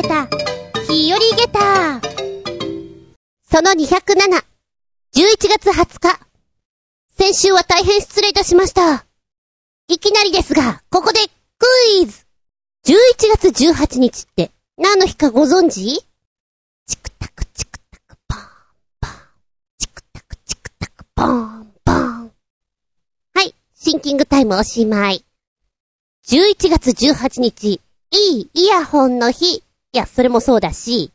げた、日和げた。その207、11月20日。先週は大変失礼いたしました。いきなりですが、ここでクイズ !11 月18日って何の日かご存知？チクタクチクタクポーンポーン。チクタクチクタクポーンポーン。はい、シンキングタイムおしまい。11月18日、いいイヤホンの日。いや、それもそうだし、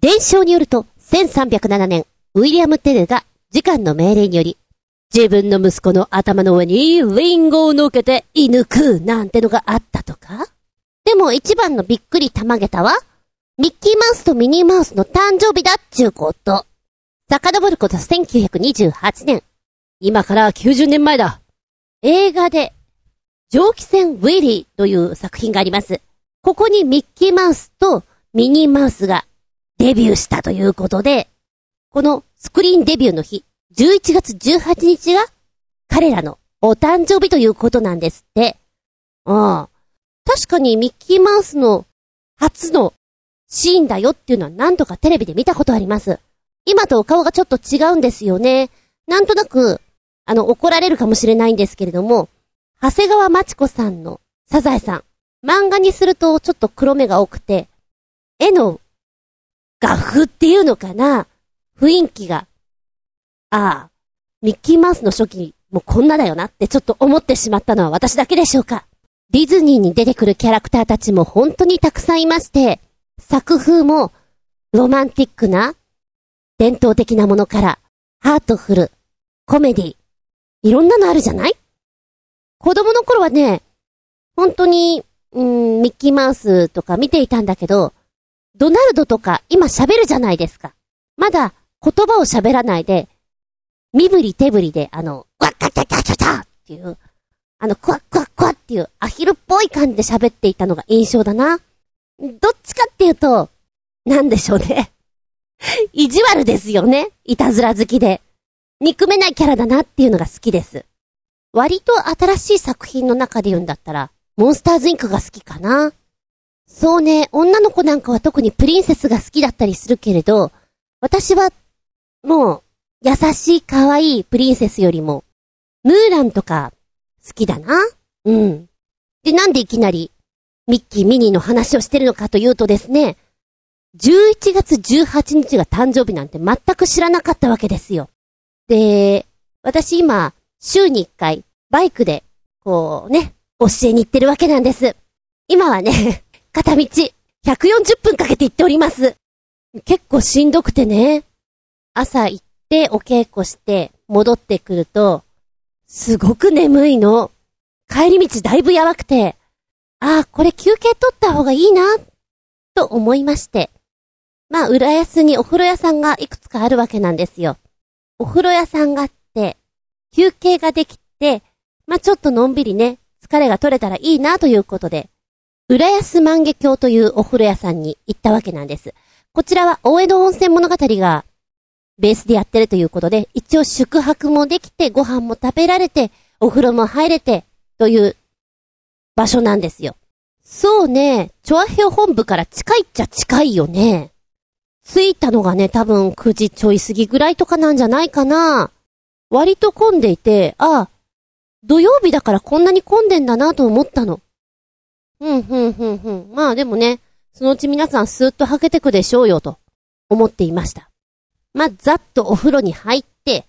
伝承によると、1307年、ウィリアム・テレが、時間の命令により、自分の息子の頭の上にリンゴを乗っけて射抜くなんてのがあったとかでも一番のびっくりたまげたは、ミッキーマウスとミニーマウスの誕生日だっちゅうこと。遡ること1928年。今から90年前だ。映画で、蒸気船ウィリーという作品があります。ここにミッキーマウスとミニーマウスがデビューしたということで、このスクリーンデビューの日、11月18日が彼らのお誕生日ということなんですって。ああ。確かにミッキーマウスの初のシーンだよっていうのは何度かテレビで見たことあります。今とお顔がちょっと違うんですよね。なんとなく、あの、怒られるかもしれないんですけれども、長谷川町子さんのサザエさん。漫画にするとちょっと黒目が多くて、絵の画風っていうのかな？雰囲気が。ああ、ミッキーマウスの初期もこんなだよなってちょっと思ってしまったのは私だけでしょうか。ディズニーに出てくるキャラクターたちも本当にたくさんいまして、作風もロマンティックな伝統的なものからハートフル、コメディ、いろんなのあるじゃない？子供の頃はね、本当に、うん、ミッキーマウスとか見ていたんだけど、ドナルドとか今喋るじゃないですか。まだ言葉を喋らないで、身振り手振りで、あの、わっかったたたたっていう、あの、クワックワックワっていうアヒルっぽい感じで喋っていたのが印象だな。どっちかっていうと、なんでしょうね。意地悪ですよね。いたずら好きで。憎めないキャラだなっていうのが好きです。割と新しい作品の中で言うんだったら、モンスターズインクが好きかな？そうね、女の子なんかは特にプリンセスが好きだったりするけれど、私は、もう、優しい可愛いプリンセスよりも、ムーランとか、好きだな。うん。で、なんでいきなり、ミッキー、ミニーの話をしてるのかというとですね、11月18日が誕生日なんて全く知らなかったわけですよ。で、私今、週に1回、バイクで、こうね、教えに行ってるわけなんです。今はね、片道、140分かけて行っております。結構しんどくてね、朝行ってお稽古して戻ってくると、すごく眠いの。帰り道だいぶやばくて、ああ、これ休憩取った方がいいな、と思いまして。まあ、浦安にお風呂屋さんがいくつかあるわけなんですよ。お風呂屋さんがあって、休憩ができて、まあ、ちょっとのんびりね、疲れが取れたらいいなということで、浦安万華鏡というお風呂屋さんに行ったわけなんです。こちらは大江戸温泉物語がベースでやってるということで、一応宿泊もできて、ご飯も食べられて、お風呂も入れて、という場所なんですよ。そうね、チョアヘオ本部から近いっちゃ近いよね。着いたのがね、多分9時ちょい過ぎぐらいとかなんじゃないかな。割と混んでいて、ああ、土曜日だからこんなに混んでんだなと思ったの。うん、ふん、ふん、ふん。まあでもね、そのうち皆さんスーッと履けてくでしょうよと思っていました。まあ、ざっとお風呂に入って、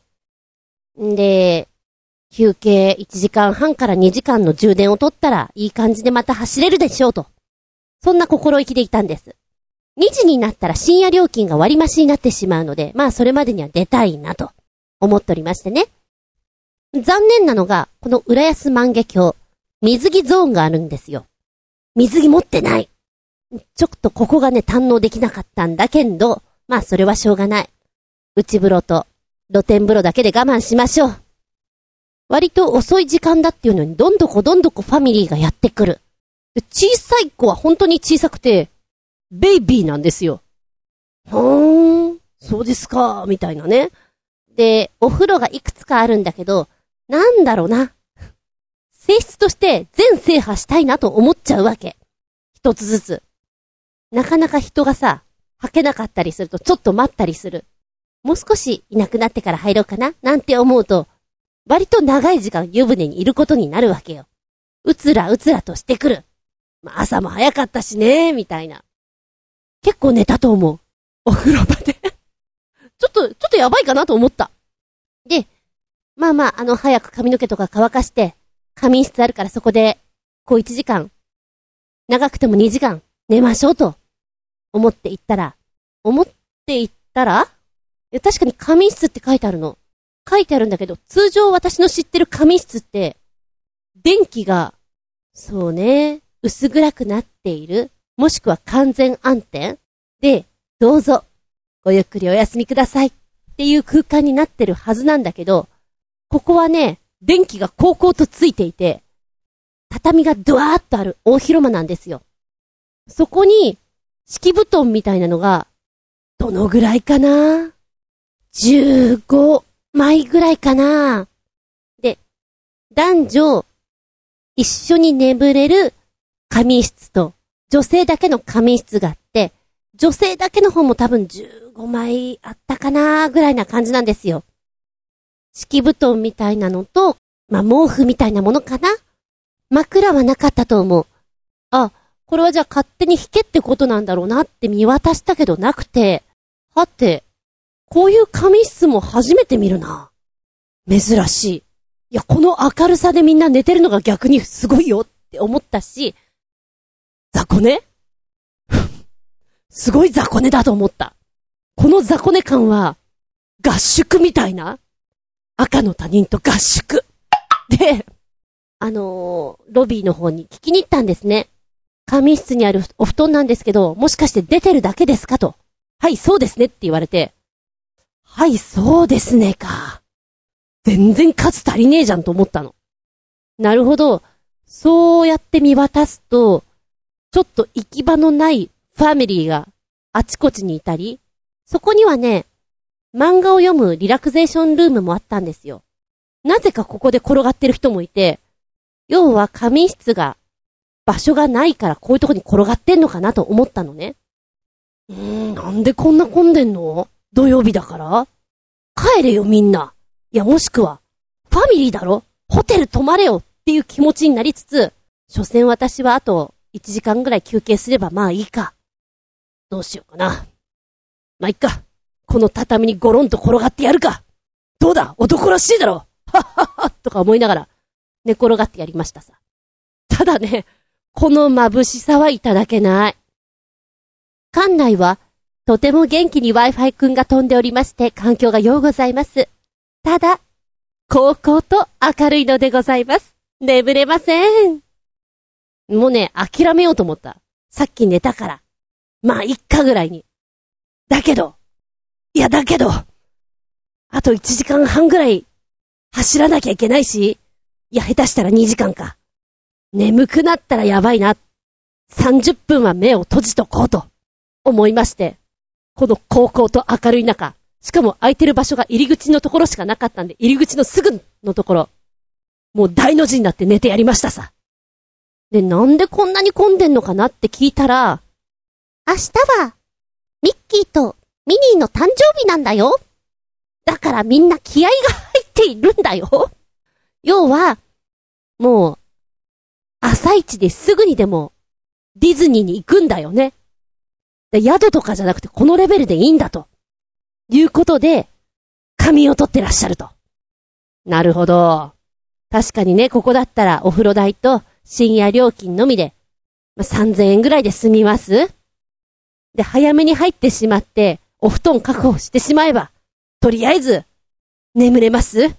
んで、休憩1時間半から2時間の充電を取ったらいい感じでまた走れるでしょうと。そんな心意気でいたんです。2時になったら深夜料金が割増になってしまうので、まあそれまでには出たいなと思っておりましてね。残念なのが、この浦安万華鏡、水着ゾーンがあるんですよ。水着持ってない。ちょっとここがね、堪能できなかったんだけど、まあそれはしょうがない。内風呂と露天風呂だけで我慢しましょう。割と遅い時間だっていうのに、どんどこどんどこファミリーがやってくる。小さい子は本当に小さくて、ベイビーなんですよ。ほーん、そうですか、みたいなね。で、お風呂がいくつかあるんだけど、なんだろうな。性質として全制覇したいなと思っちゃうわけ。一つずつ。なかなか人がさ、吐けなかったりするとちょっと待ったりする。もう少しいなくなってから入ろうかななんて思うと、割と長い時間湯船にいることになるわけよ。うつらうつらとしてくる。まあ、朝も早かったしね、みたいな。結構寝たと思う。お風呂場で ちょっと、ちょっとやばいかなと思った。で、まあまあ、あの、早く髪の毛とか乾かして、仮眠室あるからそこで、こう1時間、長くても2時間、寝ましょうと、思って行ったら、思って行ったらいや確かに仮眠室って書いてあるの。書いてあるんだけど、通常私の知ってる仮眠室って、電気が、そうね、薄暗くなっている、もしくは完全暗転で、どうぞ、ごゆっくりお休みくださいっていう空間になってるはずなんだけど、ここはね、電気が高校とついていて、畳がドワーッとある大広間なんですよ。そこに、敷布団みたいなのが、どのぐらいかな ?15 枚ぐらいかな？で、男女、一緒に眠れる仮眠室と、女性だけの仮眠室があって、女性だけの方も多分15枚あったかなぐらいな感じなんですよ。敷布団みたいなのと、まあ、毛布みたいなものかな？枕はなかったと思う。あ、これはじゃあ勝手に引けってことなんだろうなって見渡したけどなくて、はて、こういう仮室も初めて見るな。珍しい。いや、この明るさでみんな寝てるのが逆にすごいよって思ったし、雑魚寝？すごい雑魚寝だと思った。この雑魚寝感は、合宿みたいな赤の他人と合宿。で、あのー、ロビーの方に聞きに行ったんですね。仮眠室にあるお布団なんですけど、もしかして出てるだけですかと。はい、そうですねって言われて。はい、そうですねか。全然数足りねえじゃんと思ったの。なるほど。そうやって見渡すと、ちょっと行き場のないファミリーがあちこちにいたり、そこにはね、漫画を読むリラクゼーションルームもあったんですよ。なぜかここで転がってる人もいて、要は仮眠室が場所がないからこういうとこに転がってんのかなと思ったのね。うーん、なんでこんな混んでんの？土曜日だから？帰れよみんな。いやもしくは、ファミリーだろ？ホテル泊まれよっていう気持ちになりつつ、所詮私はあと1時間ぐらい休憩すればまあいいか。どうしようかな。まあいっか。この畳にゴロンと転がってやるかどうだ？男らしいだろ？はっはっはとか思いながら、寝転がってやりましたさ。ただね、この眩しさはいただけない。館内は、とても元気に Wi-Fi くんが飛んでおりまして、環境が良うございます。ただ、高校と明るいのでございます。眠れません。もうね、諦めようと思った。さっき寝たから。まあ、いっかぐらいに。だけど、いや、だけど、あと1時間半ぐらい走らなきゃいけないし、いや、下手したら2時間か。眠くなったらやばいな。30分は目を閉じとこうと思いまして、この高校と明るい中、しかも空いてる場所が入り口のところしかなかったんで、入り口のすぐのところ、もう大の字になって寝てやりましたさ。で、なんでこんなに混んでんのかなって聞いたら、明日は、ミッキーとミニーの誕生日なんだよ。だからみんな気合が入っているんだよ。要は、もう、朝一ですぐにでも、ディズニーに行くんだよね。宿とかじゃなくてこのレベルでいいんだと。いうことで、仮眠を取ってらっしゃると。なるほど。確かにね、ここだったらお風呂代と深夜料金のみで、まあ、3000円ぐらいで済みますで、早めに入ってしまって、お布団確保してしまえば、とりあえず、眠れます？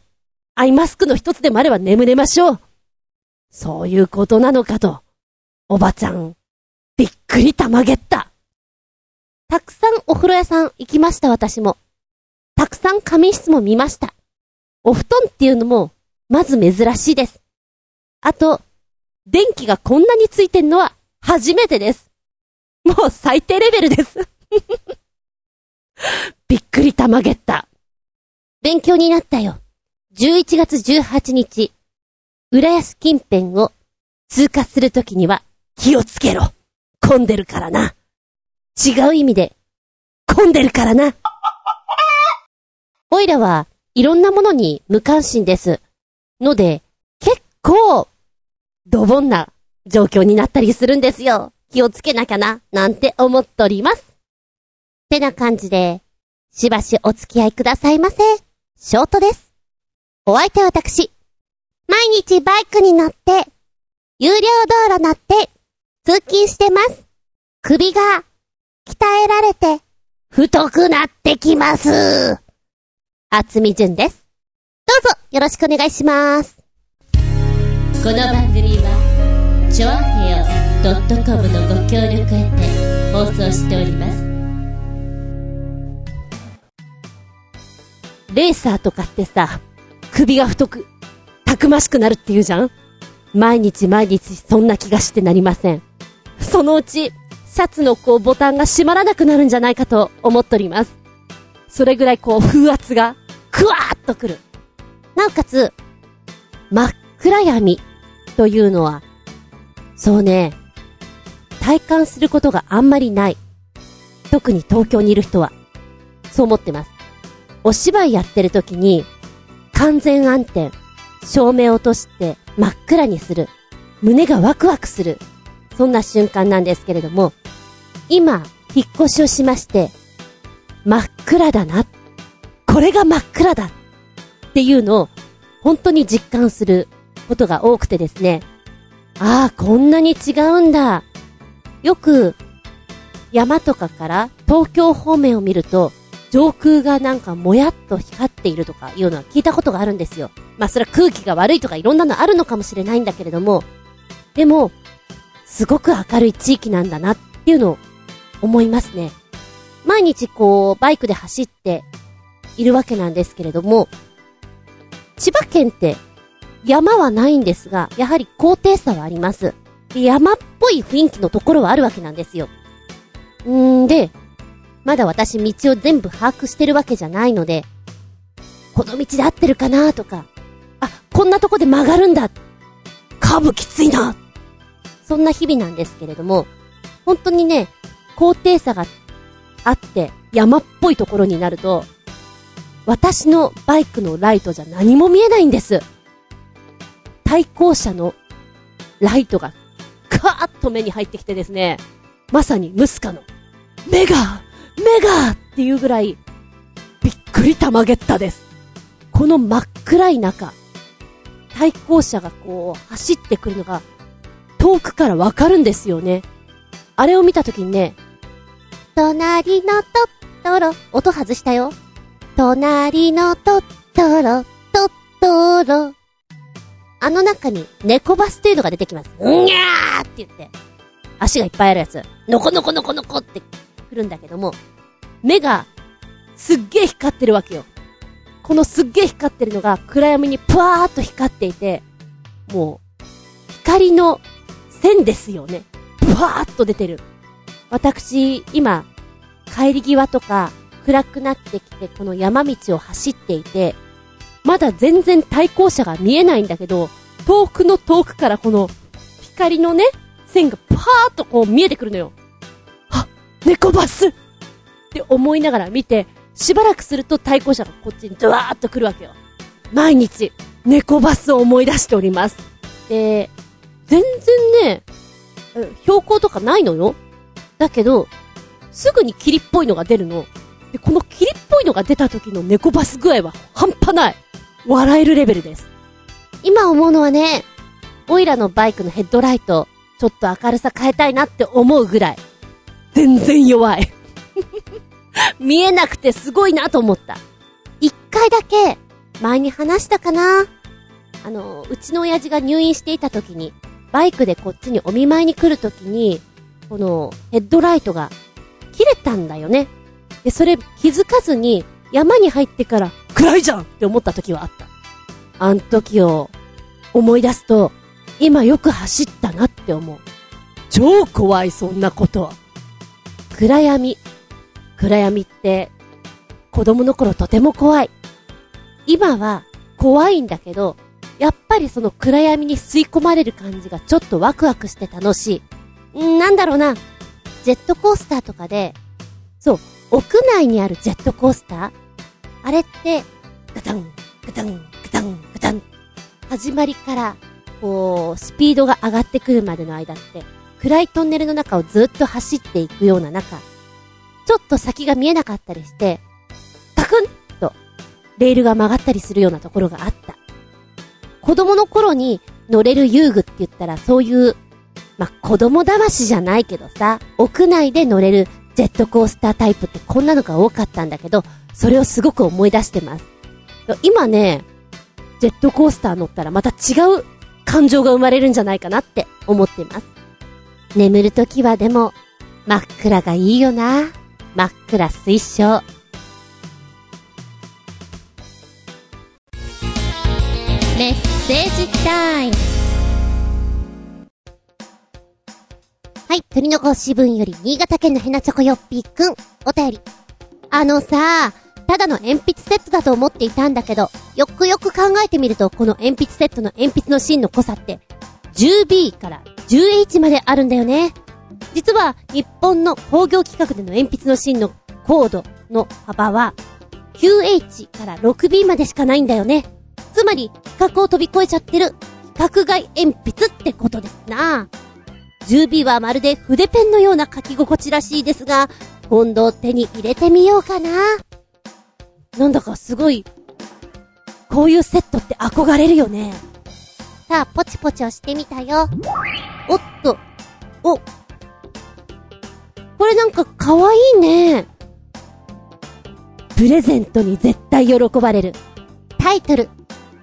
アイマスクの一つでもあれば眠れましょう。そういうことなのかと、おばちゃん、びっくりたまげった。たくさんお風呂屋さん行きました私も。たくさん仮眠室も見ました。お布団っていうのも、まず珍しいです。あと、電気がこんなについてんのは初めてです。もう最低レベルです びっくりたまげった。勉強になったよ。11月18日、浦安近辺を通過するときには気をつけろ。混んでるからな。違う意味で、混んでるからな。おいらはいろんなものに無関心です。ので、結構、ドボンな状況になったりするんですよ。気をつけなきゃな、なんて思っとります。ってな感じで、しばしお付き合いくださいませ。ショートです。お相手は私。毎日バイクに乗って、有料道路乗って、通勤してます。首が、鍛えられて、太くなってきます。厚み純です。どうぞ、よろしくお願いします。この番組は、ちょあへよ .com のご協力へて放送しております。レーサーとかってさ、首が太く、たくましくなるって言うじゃん？毎日毎日そんな気がしてなりません。そのうち、シャツのこうボタンが閉まらなくなるんじゃないかと思っております。それぐらいこう風圧が、クワーッとくる。なおかつ、真っ暗闇というのは、そうね、体感することがあんまりない。特に東京にいる人は、そう思ってます。お芝居やってる時に、完全暗転、照明落として真っ暗にする。胸がワクワクする。そんな瞬間なんですけれども、今、引っ越しをしまして、真っ暗だな。これが真っ暗だ。っていうのを、本当に実感することが多くてですね。ああ、こんなに違うんだ。よく、山とかから東京方面を見ると、上空がなんかもやっと光っているとかいうのは聞いたことがあるんですよ。まあそれは空気が悪いとかいろんなのあるのかもしれないんだけれども、でも、すごく明るい地域なんだなっていうのを思いますね。毎日こう、バイクで走っているわけなんですけれども、千葉県って山はないんですが、やはり高低差はあります。山っぽい雰囲気のところはあるわけなんですよ。んーで、まだ私道を全部把握してるわけじゃないので、この道で合ってるかなとか、あ、こんなとこで曲がるんだ。カーブきついな。そんな日々なんですけれども、本当にね、高低差があって、山っぽいところになると、私のバイクのライトじゃ何も見えないんです。対向車のライトが、カーッと目に入ってきてですね、まさにムスカの、目が目がっていうぐらい、びっくりたまげったです。この真っ暗い中、対向車がこう、走ってくるのが、遠くからわかるんですよね。あれを見たときにね、隣のトットロ、音外したよ。隣のトットロ、トットロ。あの中に猫バスっていうのが出てきます。んにゃーって言って、足がいっぱいあるやつ。のこのこのこのこって来るんだけども、目が、すっげえ光ってるわけよ。このすっげえ光ってるのが暗闇にぷわーっと光っていて、もう、光の線ですよね。ぷわーっと出てる。私、今、帰り際とか、暗くなってきて、この山道を走っていて、まだ全然対向車が見えないんだけど、遠くの遠くからこの、光のね、線がパーっとこう見えてくるのよ。猫バスって思いながら見て、しばらくすると対向車がこっちにドワーッと来るわけよ。毎日、猫バスを思い出しております。で、全然ね、標高とかないのよ。だけど、すぐに霧っぽいのが出るの。で、この霧っぽいのが出た時の猫バス具合は半端ない。笑えるレベルです。今思うのはね、オイラのバイクのヘッドライト、ちょっと明るさ変えたいなって思うぐらい。全然弱い。見えなくてすごいなと思った。一回だけ、前に話したかなあの、うちの親父が入院していた時に、バイクでこっちにお見舞いに来る時に、このヘッドライトが切れたんだよね。で、それ気づかずに山に入ってから暗いじゃんって思った時はあった。あん時を思い出すと、今よく走ったなって思う。超怖い、そんなこと。暗闇。暗闇って、子供の頃とても怖い。今は怖いんだけど、やっぱりその暗闇に吸い込まれる感じがちょっとワクワクして楽しい。んなんだろうな。ジェットコースターとかで、そう、屋内にあるジェットコースター？あれって、ガタン、ガタン、ガタン、ガタン。始まりから、こう、スピードが上がってくるまでの間って、暗いトンネルの中をずっと走っていくような中、ちょっと先が見えなかったりして、カクンと、レールが曲がったりするようなところがあった。子供の頃に乗れる遊具って言ったらそういう、ま子供騙しじゃないけどさ、屋内で乗れるジェットコースタータイプってこんなのが多かったんだけど、それをすごく思い出してます。今ね、ジェットコースター乗ったらまた違う感情が生まれるんじゃないかなって思ってます。眠るときはでも、真っ暗がいいよな。真っ暗推奨。メッセージタイム。はい、鳥の子支分より新潟県のヘナチョコヨッピーくん、お便り。あのさ、ただの鉛筆セットだと思っていたんだけど、よくよく考えてみると、この鉛筆セットの鉛筆の芯の濃さって、10B から 10H まであるんだよね。実は、日本の工業規格での鉛筆の芯のコードの幅は、9H から 6B までしかないんだよね。つまり、規格を飛び越えちゃってる、規格外鉛筆ってことですな。10B はまるで筆ペンのような書き心地らしいですが、今度手に入れてみようかな。なんだかすごい、こういうセットって憧れるよね。さあ、ポチポチ押してみたよ。おっと、お、これなんか可愛いね。プレゼントに絶対喜ばれる。タイトル、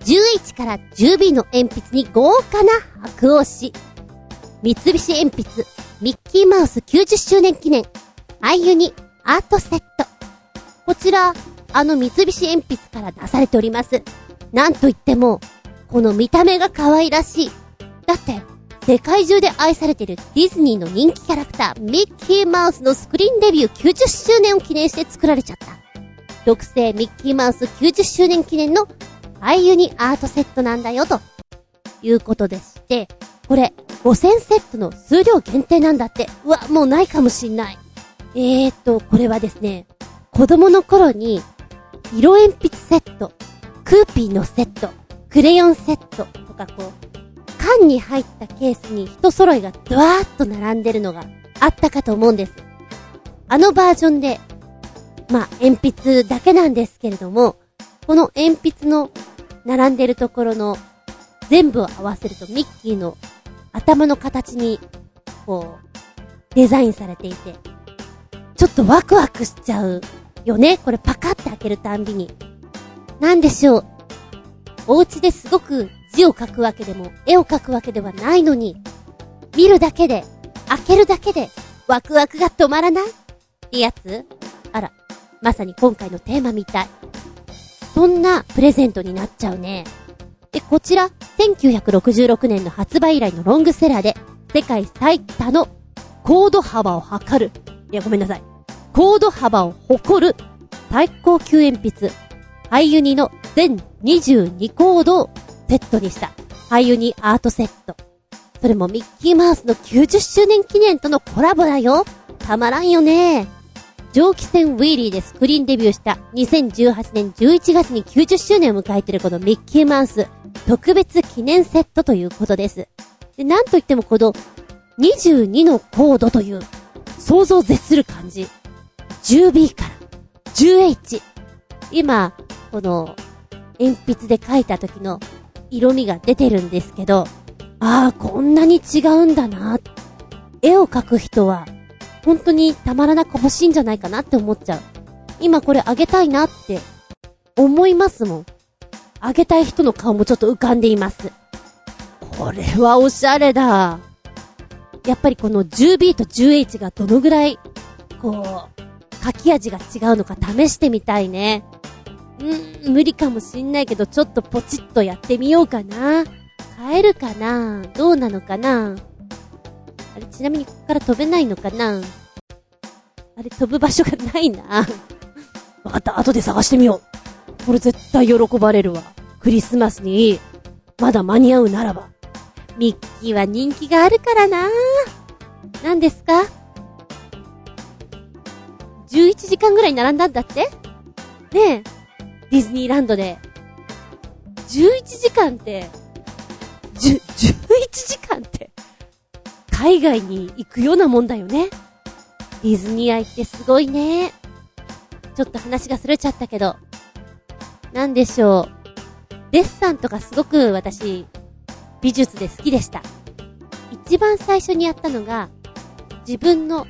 11から 10B の鉛筆に豪華な白押し。三菱鉛筆、ミッキーマウス90周年記念、アイユニアートセット。こちら、あの三菱鉛筆から出されております。なんといっても、この見た目が可愛らしい。だって、世界中で愛されているディズニーの人気キャラクター、ミッキーマウスのスクリーンデビュー90周年を記念して作られちゃった。特製ミッキーマウス90周年記念のアイユニアートセットなんだよ、ということでして、これ、5000セットの数量限定なんだって。うわ、もうないかもしんない。えーと、これはですね、子供の頃に、色鉛筆セット、クーピーのセット、クレヨンセットとかこう、缶に入ったケースに人揃いがドワーッと並んでるのがあったかと思うんです。あのバージョンで、まあ、鉛筆だけなんですけれども、この鉛筆の並んでるところの全部を合わせるとミッキーの頭の形に、こう、デザインされていて、ちょっとワクワクしちゃうよね。これパカって開けるたんびに。なんでしょう。お家ですごく字を書くわけでも、絵を描くわけではないのに、見るだけで、開けるだけで、ワクワクが止まらない？ってやつ？あら、まさに今回のテーマみたい。そんなプレゼントになっちゃうね。で、こちら、1966年の発売以来のロングセラーで、世界最多のコード幅を測る。いや、ごめんなさい。コード幅を誇る最高級鉛筆、ハイユニの全22コードをセットにした、ハイユニアートセット。それもミッキーマウスの90周年記念とのコラボだよ。たまらんよね。蒸気船ウィリーでスクリーンデビューした2018年11月に90周年を迎えているこのミッキーマウス特別記念セットということです。で、なんといってもこの22のコードという想像を絶する感じ。10B から 10H。今、この鉛筆で書いた時の色味が出てるんですけど、ああ、こんなに違うんだな。絵を描く人は本当にたまらなく欲しいんじゃないかなって思っちゃう。今これあげたいなって思いますもん。あげたい人の顔もちょっと浮かんでいます。これはおしゃれだ。やっぱりこの 10B と 10H がどのぐらい、こう、書き味が違うのか試してみたいね。うーん、無理かもしんないけど、ちょっとポチッとやってみようかな。買えるかな？どうなのかな？あれ、ちなみにここから飛べないのかな？あれ、飛ぶ場所がないな。わかった、後で探してみよう。これ絶対喜ばれるわ。クリスマスに、まだ間に合うならば。ミッキーは人気があるからな何ですか？11時間ぐらい並んだんだって？ねえ、ディズニーランドで。11時間って、じゅ、11時間って、海外に行くようなもんだよね。ディズニー愛ってすごいね。ちょっと話がすれちゃったけど。なんでしょう。デッサンとかすごく私、美術で好きでした。一番最初にやったのが、自分の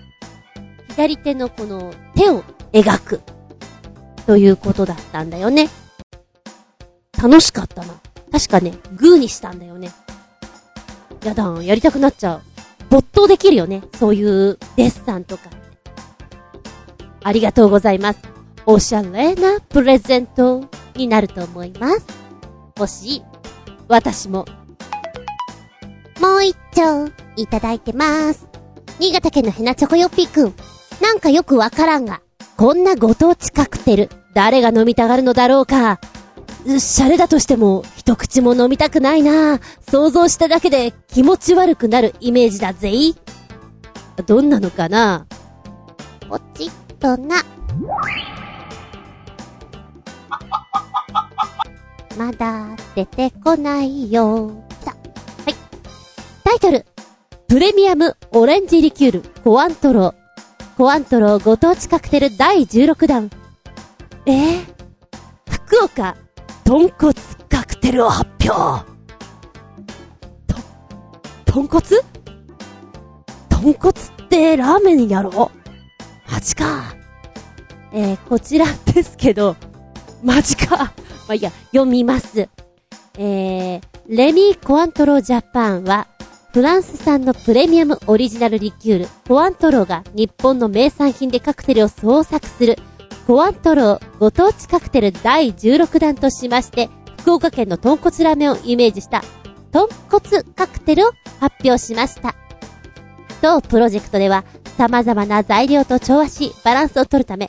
左手のこの手を描く。ということだったんだよね。楽しかったな。確かね、グーにしたんだよね。やだん、やりたくなっちゃう。没頭できるよね。そういうデッサンとか。ありがとうございます。おしゃれなプレゼントになると思います。欲し。私も。もう一丁、いただいてます。新潟県のヘナチョコヨッピーくん。なんかよくわからんが、こんなご当地カクテル、誰が飲みたがるのだろうか。シャレだとしても、一口も飲みたくないな想像しただけで気持ち悪くなるイメージだぜどんなのかな？ポチッとな。まだ出てこないよ。さ、はい。タイトル。プレミアムオレンジリキュールコアントロ。コアントロご当地カクテル第16弾。えー、福岡豚骨カクテルを発表。と、豚骨？豚骨ってラーメンやろ？マジか。えー、こちらですけど、マジか。まあ、いや、読みます。えー、レミー・コアントロージャパンは、フランス産のプレミアムオリジナルリキュール、コアントロが日本の名産品でカクテルを創作するコアントローご当地カクテル第16弾としまして、福岡県の豚骨ラーメンをイメージした豚骨カクテルを発表しました。当プロジェクトでは様々な材料と調和しバランスを取るため、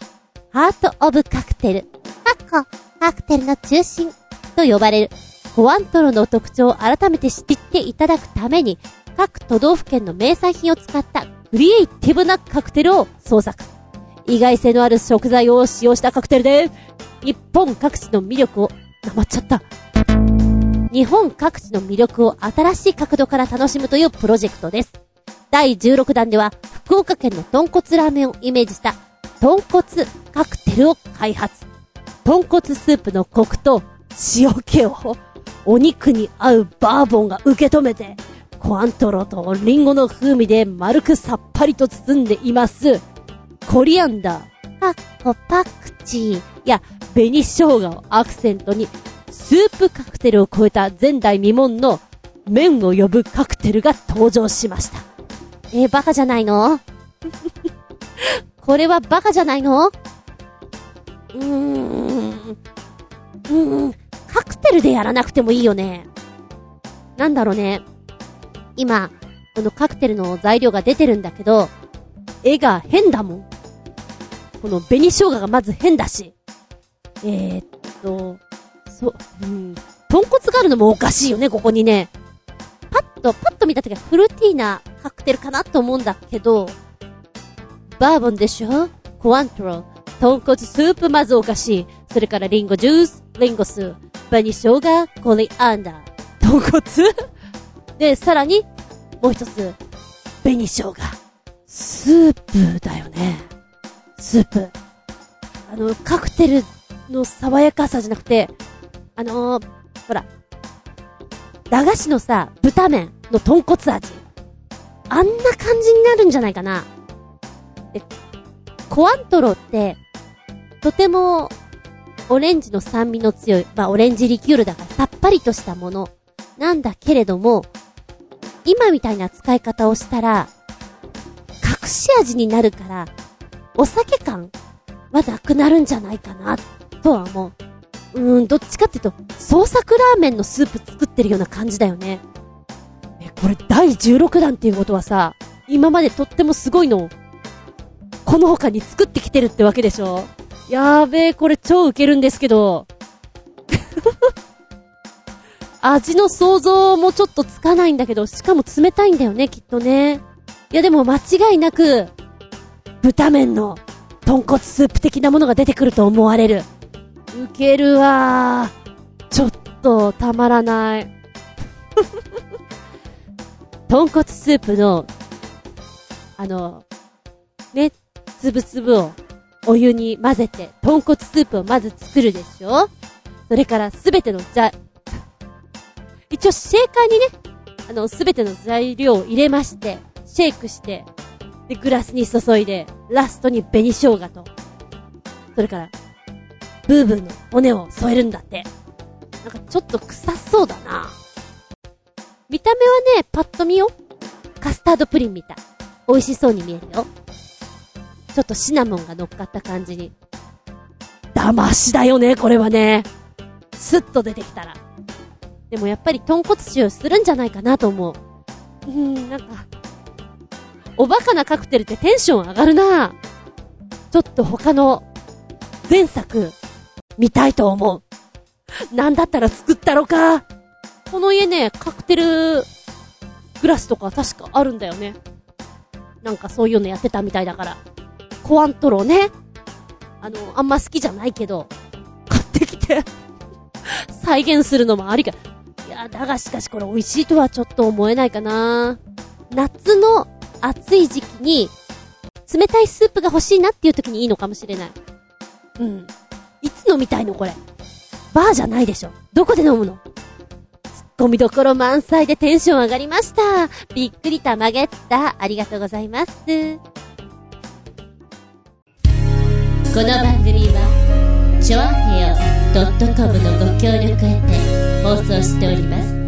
ハートオブカクテル、カッコ、カクテルの中心と呼ばれるコアントロの特徴を改めて知っていただくために、各都道府県の名産品を使ったクリエイティブなカクテルを創作。意外性のある食材を使用したカクテルで、日本各地の魅力を、なまっちゃった。日本各地の魅力を新しい角度から楽しむというプロジェクトです。第16弾では、福岡県の豚骨ラーメンをイメージした、豚骨カクテルを開発。豚骨スープのコクと塩気を、お肉に合うバーボンが受け止めて、コアントロとリンゴの風味で丸くさっぱりと包んでいます。コリアンダー、パッコパクチーや紅生姜をアクセントに、スープカクテルを超えた前代未聞の麺を呼ぶカクテルが登場しました。えー、バカじゃないの？これはバカじゃないの？うーん。うーん。カクテルでやらなくてもいいよね。なんだろうね。今、このカクテルの材料が出てるんだけど、絵が変だもん。この紅生姜がまず変だし。えー、っと、そ、うん。豚骨があるのもおかしいよね、ここにね。パッと、パッと見たときはフルティーなカクテルかなと思うんだけど、バーボンでしょ？コアントロ、豚骨スープまずおかしい。それからリンゴジュース、リンゴス、紅生姜、コリアンダー、豚骨？で、さらに、もう一つ、紅生姜。スープだよね。スープ。あの、カクテルの爽やかさじゃなくて、あのー、ほら、駄菓子のさ、豚麺の豚骨味。あんな感じになるんじゃないかな。で、コアントロって、とても、オレンジの酸味の強い、まあ、オレンジリキュールだからさっぱりとしたもの、なんだけれども、今みたいな使い方をしたら、隠し味になるから、お酒感はなくなるんじゃないかな、とは思う。うーん、どっちかっていうと、創作ラーメンのスープ作ってるような感じだよね。え、これ第16弾っていうことはさ、今までとってもすごいのをこの他に作ってきてるってわけでしょ？やーべえ、これ超ウケるんですけど。味の想像もちょっとつかないんだけど、しかも冷たいんだよね、きっとね。いやでも間違いなく、豚麺の豚骨スープ的なものが出てくると思われる。ウケるわ。ちょっと、たまらない。豚骨スープの、あの、ね、つぶつぶをお湯に混ぜて、豚骨スープをまず作るでしょ？それからすべてのじゃ、一応シェーカーにね、あの、すべての材料を入れまして、シェイクして、で、グラスに注いで、ラストに紅生姜と、それから、ブーブーの骨を添えるんだって。なんかちょっと臭そうだな。見た目はね、パッと見よ。カスタードプリンみたい。美味しそうに見えるよ。ちょっとシナモンが乗っかった感じに。騙しだよね、これはね。スッと出てきたら。でもやっぱり豚骨臭するんじゃないかなと思う。うーん、なんか、おバカなカクテルってテンション上がるなちょっと他の前作見たいと思う。なんだったら作ったろか。この家ね、カクテルグラスとか確かあるんだよね。なんかそういうのやってたみたいだから。コアントロね。あの、あんま好きじゃないけど、買ってきて再現するのもありか。いや、だがしかしこれ美味しいとはちょっと思えないかな。夏の暑い時期に、冷たいスープが欲しいなっていう時にいいのかもしれない。うん。いつ飲みたいのこれ。バーじゃないでしょ。どこで飲むの？ツッコミどころ満載でテンション上がりました。びっくりたまげった。ありがとうございます。この番組は、ちょあへよ .com のご協力へて放送しております。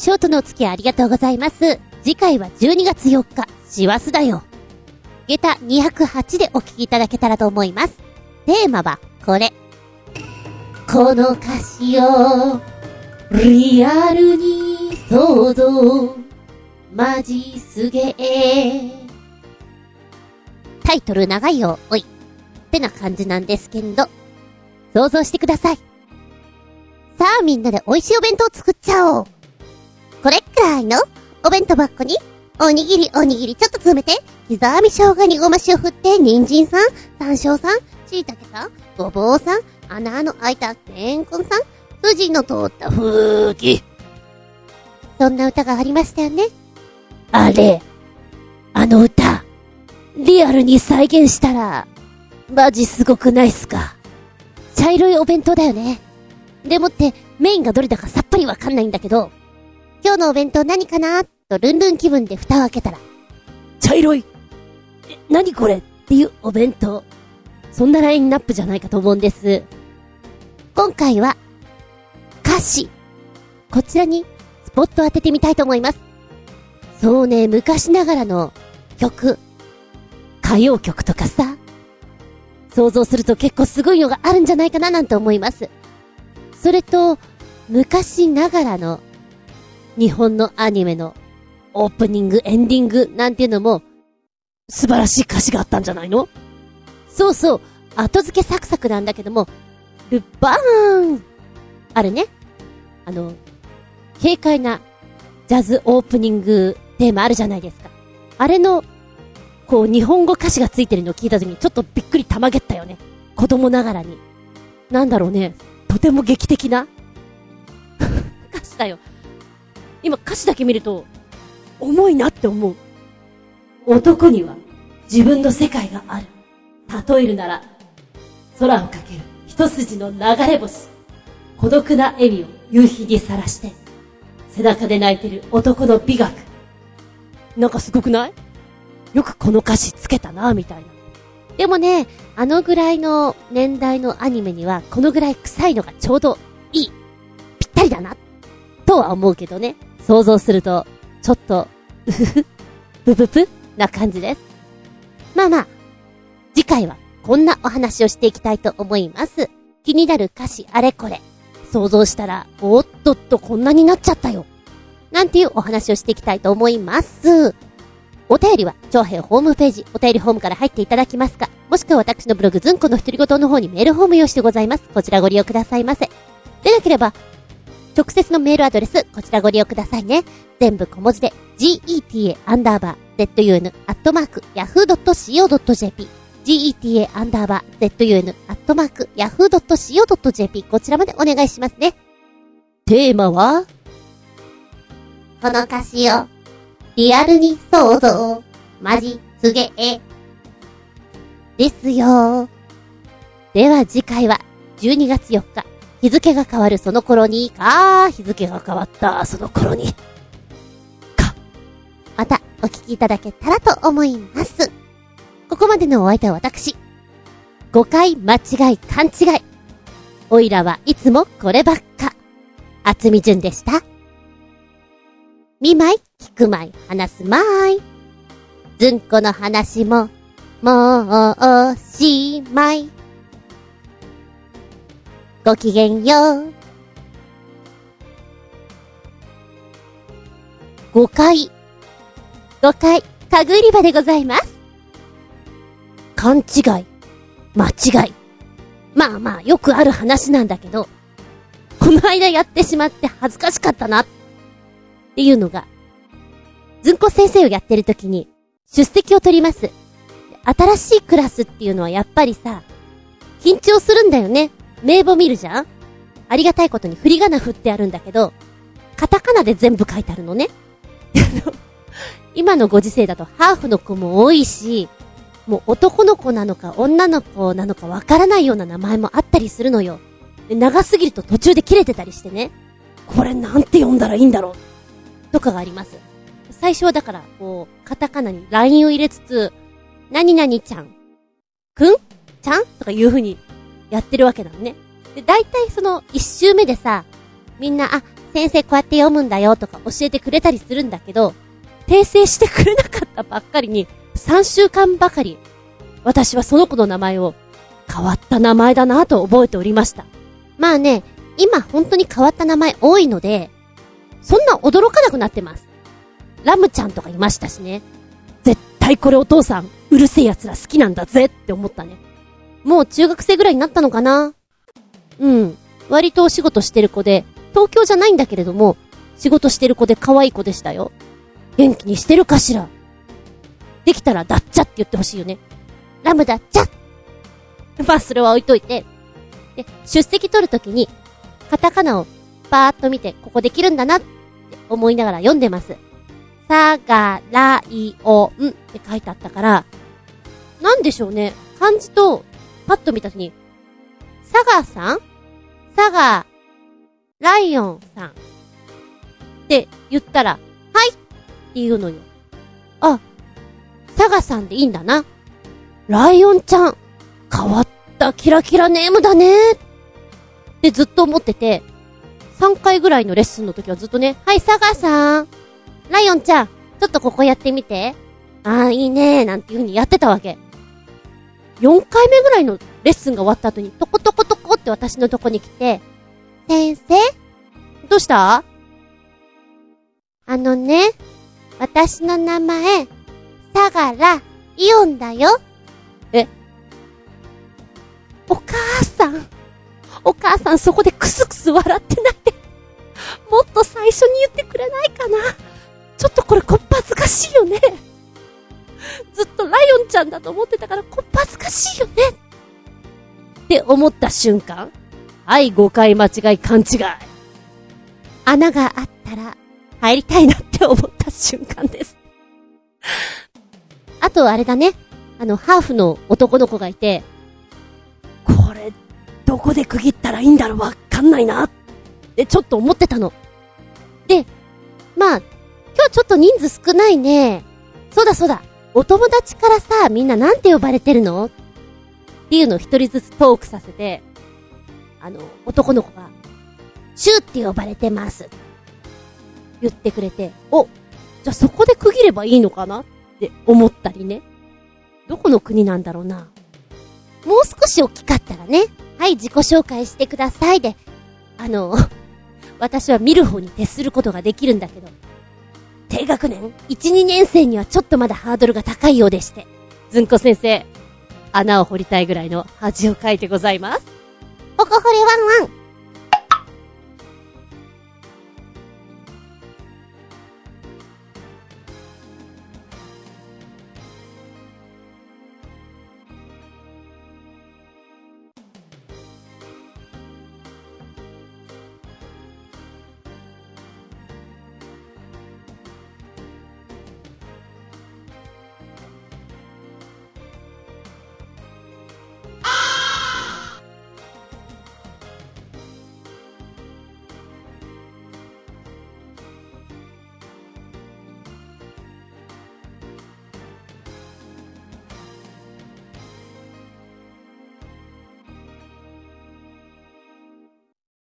ショートのお付き合いありがとうございます。次回は12月4日、師走だよ。下駄208でお聞きいただけたらと思います。テーマはこれ。この歌詞を、リアルに想像、マジすげえ。タイトル長いよ、おい。ってな感じなんですけど、想像してください。さあみんなで美味しいお弁当作っちゃおう。これくらいのお弁当箱に、おにぎりおにぎりちょっと詰めて、刻み生姜にごま塩振って、人参さん、山椒さん、椎茸さん、ごぼうさん、穴の開いたレンコンさん、筋の通った風紀。そんな歌がありましたよね。あれ、あの歌、リアルに再現したら、マジすごくないっすか？茶色いお弁当だよね。でもって、メインがどれだかさっぱりわかんないんだけど、今日のお弁当何かな？とルンルン気分で蓋を開けたら、茶色いえ、何これっていうお弁当。そんなラインナップじゃないかと思うんです。今回は、歌詞。こちらに、スポットを当ててみたいと思います。そうね、昔ながらの曲、歌謡曲とかさ、想像すると結構すごいのがあるんじゃないかななんて思います。それと、昔ながらの日本のアニメのオープニング、エンディングなんていうのも素晴らしい歌詞があったんじゃないの？そうそう、後付けサクサクなんだけども、ルッバーンあれね、あの、軽快なジャズオープニングテーマあるじゃないですか。あれの、こう、日本語歌詞がついてるのを聞いた時にちょっとびっくりたまげったよね。子供ながらに。なんだろうね。とても劇的な 歌詞だよ。今歌詞だけ見ると、重いなって思う。男には自分の世界がある。例えるなら、空をかける一筋の流れ星。孤独な笑みを夕日にさらして、背中で泣いてる男の美学。なんかすごくない？よくこの歌詞つけたな、みたいな。でもね、あのぐらいの年代のアニメには、このぐらい臭いのがちょうどいい。ぴったりだな。とは思うけどね。想像すると、ちょっと、うふふ、ぷぷぷな感じです。まあまあ、次回はこんなお話をしていきたいと思います。気になる歌詞あれこれ。想像したら、おっとっとこんなになっちゃったよ。なんていうお話をしていきたいと思います。お便りは、長編ホームページ、お便りホームから入っていただきますか、もしくは私のブログ、ズンコの独り言の方にメールホーム用してございます。こちらご利用くださいませ。でなければ、直接のメールアドレス、こちらご利用くださいね。全部小文字で、geta アンダーバー zun アットマーク yahoo.co.jp geta アンダーバー zun アットマーク yahoo.co.jp こちらまでお願いしますね。テーマは？この歌詞を、リアルに想像、マジ、すげえ。ですよ。では次回は、12月4日、日付が変わるその頃に、か、日付が変わったその頃に、か、またお聞きいただけたらと思います。ここまでのお相手は私。誤解、間違い、勘違い。おいらはいつもこればっか。厚み順でした。見舞い、聞く舞い、話す舞い。ずんこの話も、もうおしまい。ごきげんよう。誤解。誤解、家具売り場でございます。勘違い。間違い。まあまあ、よくある話なんだけど、この間やってしまって恥ずかしかったな、っていうのが、ずんこ先生をやってる時に、出席を取ります。新しいクラスっていうのはやっぱりさ、緊張するんだよね。名簿見るじゃん？ありがたいことに振り仮名振ってあるんだけど、カタカナで全部書いてあるのね。今のご時世だとハーフの子も多いし、もう男の子なのか女の子なのかわからないような名前もあったりするのよ。で長すぎると途中で切れてたりしてね。これなんて読んだらいいんだろう。とかがあります。最初はだから、こう、カタカナにラインを入れつつ、何々ちゃん、くん？ちゃん？とかいう風にやってるわけなのね。で、大体その一周目でさ、みんな、あ、先生こうやって読むんだよとか教えてくれたりするんだけど、訂正してくれなかったばっかりに、3週間ばかり、私はその子の名前を変わった名前だなと覚えておりました。まあね、今本当に変わった名前多いので、そんな驚かなくなってます。ラムちゃんとかいましたしね。絶対これお父さん、うるせえ奴ら好きなんだぜって思ったね。もう中学生ぐらいになったのかな？うん。割とお仕事してる子で、東京じゃないんだけれども、仕事してる子で可愛い子でしたよ。元気にしてるかしら？できたらダッチャって言ってほしいよね。ラムダッチャまあ、それは置いといて。で、出席取るときに、カタカナをパーッと見て、ここできるんだなって思いながら読んでます。さがらいおんって書いてあったから、なんでしょうね。漢字と、パッと見たときに、サガさん？サガ、ライオンさん。って言ったら、はいって言うのよ。あ、サガさんでいいんだな。ライオンちゃん、変わったキラキラネームだねってずっと思ってて、3回ぐらいのレッスンの時はずっとね、はい、サガさん、ライオンちゃん、ちょっとここやってみて。あー、いいねー、なんていう風にやってたわけ。4回目ぐらいのレッスンが終わった後に、トコトコトコって私のとこに来て、先生どうした？あのね、私の名前、サガラ、イオンだよ。え？お母さん。お母さんそこでクスクス笑ってないで。もっと最初に言ってくれないかな。ちょっとこれこっぱずかしいよね。ずっとライオンちゃんだと思ってたからこっぱずかしいよね。って思った瞬間。はい、誤解間違い勘違い。穴があったら入りたいなって思った瞬間です。あとあれだね。あの、ハーフの男の子がいて、これ、どこで区切ったらいいんだろうわかんないなってちょっと思ってたの。で、まあ、今日ちょっと人数少ないね。そうだそうだ。お友達からさ、みんななんて呼ばれてるの？っていうのを一人ずつトークさせて、あの、男の子が、シューって呼ばれてます。言ってくれて、お、じゃあそこで区切ればいいのかな？って思ったりね。どこの国なんだろうな？もう少し大きかったらね、はい、自己紹介してくださいで、あの、私は見る方に徹することができるんだけど、低学年 ?1、2年生にはちょっとまだハードルが高いようでして。ずんこ先生、穴を掘りたいぐらいの恥をかいてございます。ほこほれワンワン。